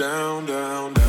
down, down, down.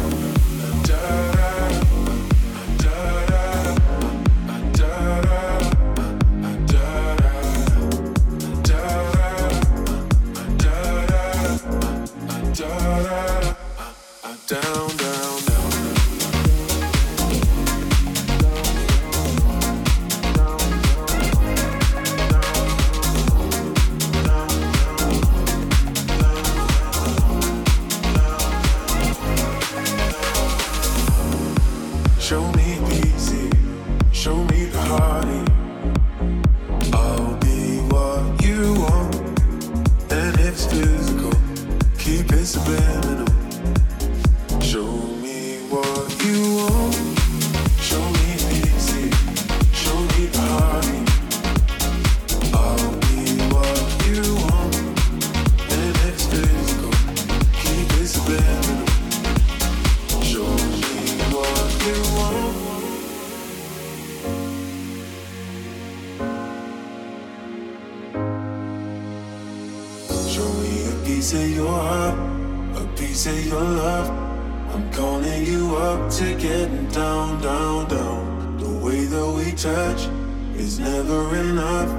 Is never enough.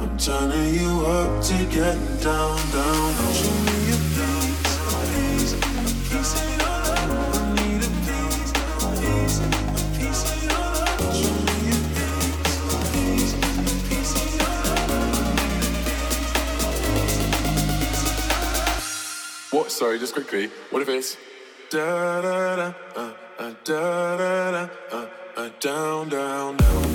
I'm turning you up to getting down, down. Show me a piece, a piece, of your love. I need a piece, a piece, a piece of your love. Show me a piece, a piece, a piece of your What? Sorry, just quickly. What if it's da da da uh, uh, da da da uh, uh, down down down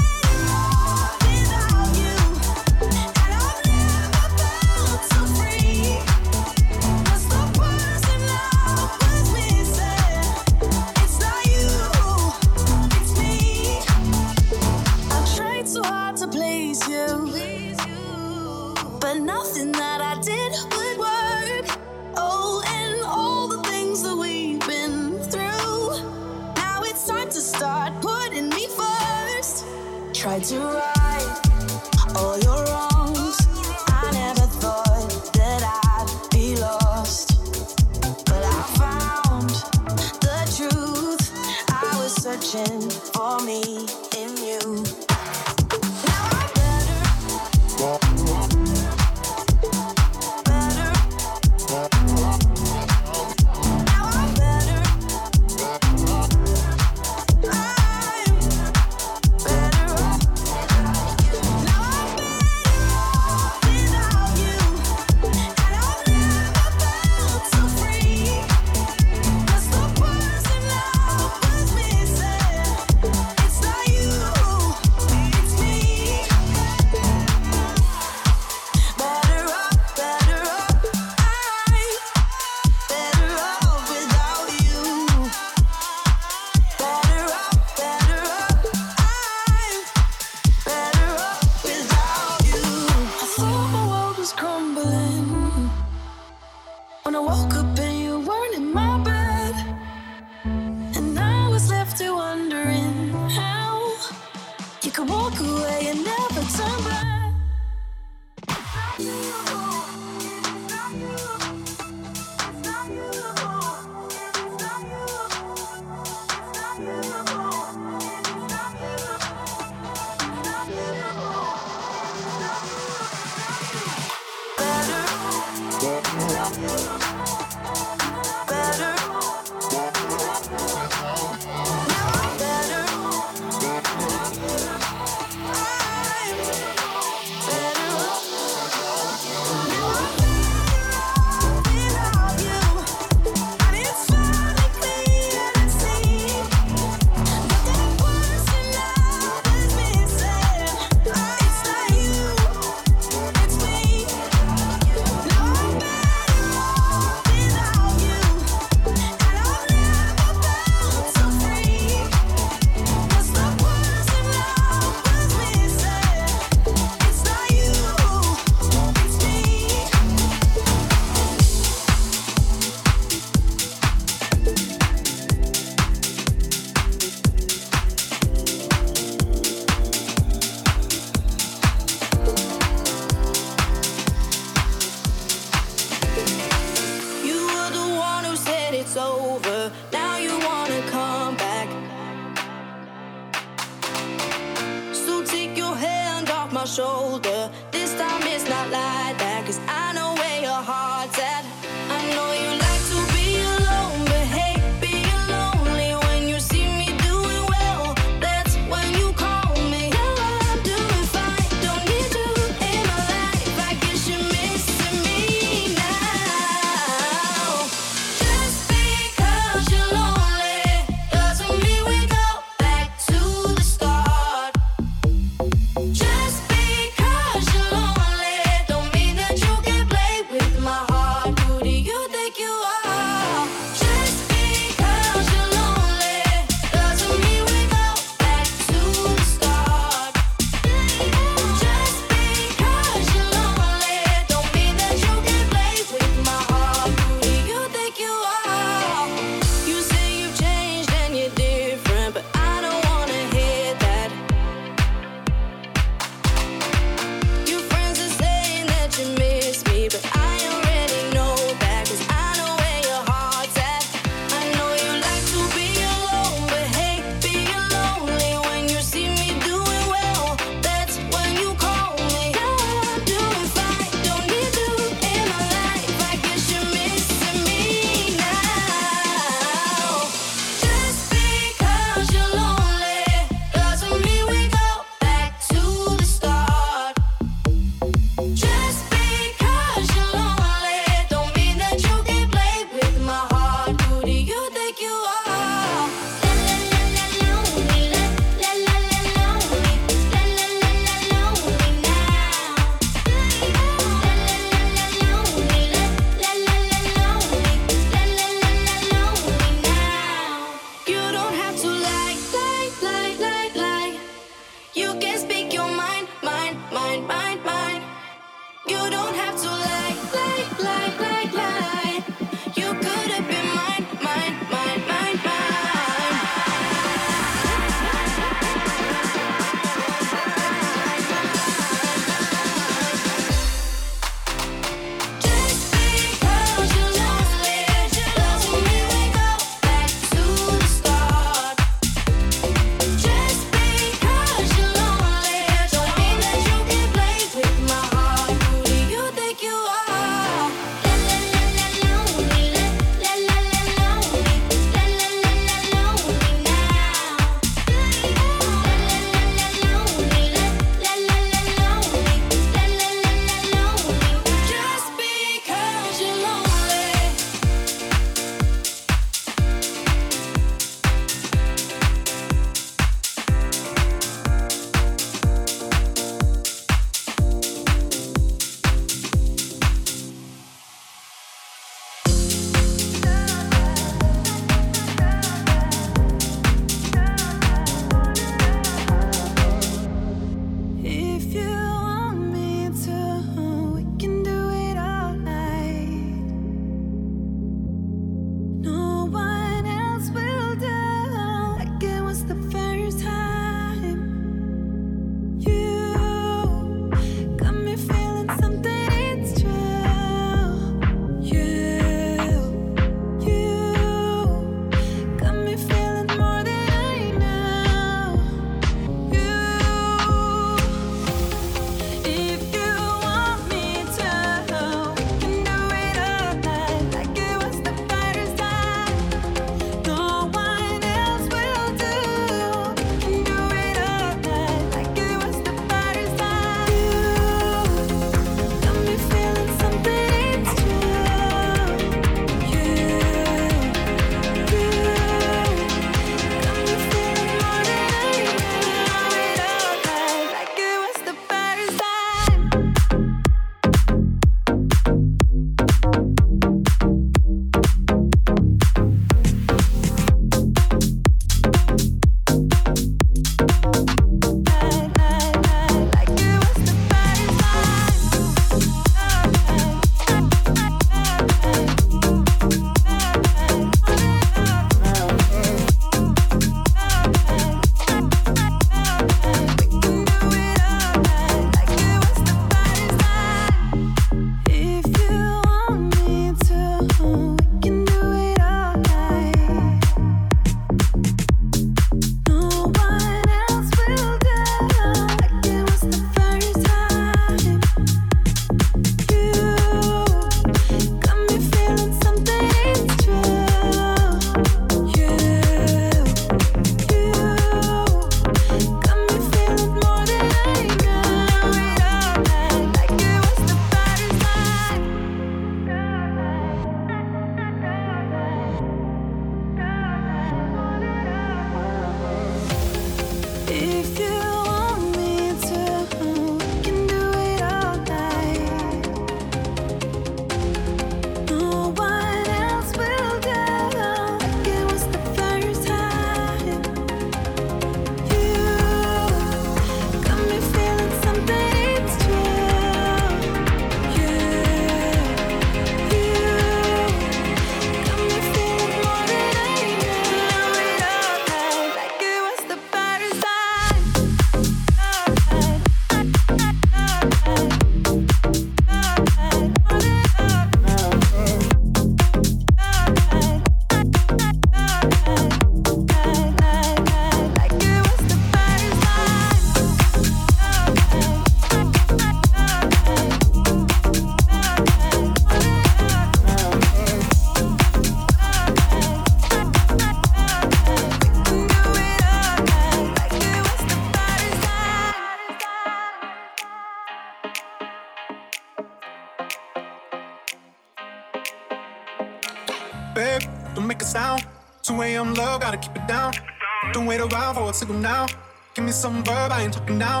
ain't talking now.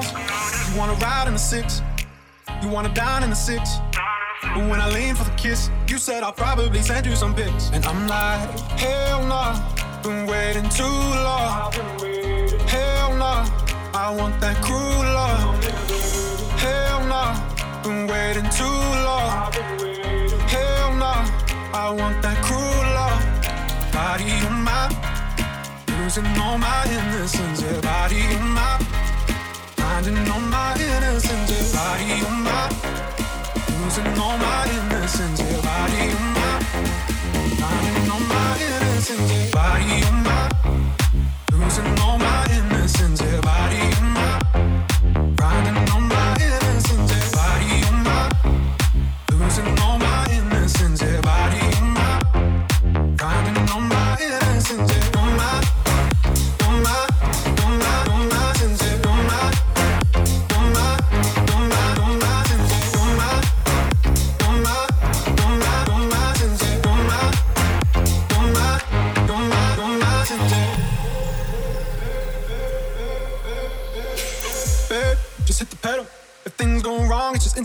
You wanna ride in the six, you wanna dine in the six. But when I lean for the kiss, you said I'll probably send you some pics. And I'm like, hell nah, been waiting too long. Hell nah, I want that cruel love. Hell nah, been waiting too long. Hell nah, I want that cruel love. Body on my, losing all my innocence. Yeah, body on my, finding all my innocence. Yeah, body on my losing all my innocence, yeah, body on my, finding all my innocence, yeah, body on my, losing all my innocence, yeah, body on my,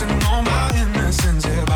losing all my innocence. Yeah.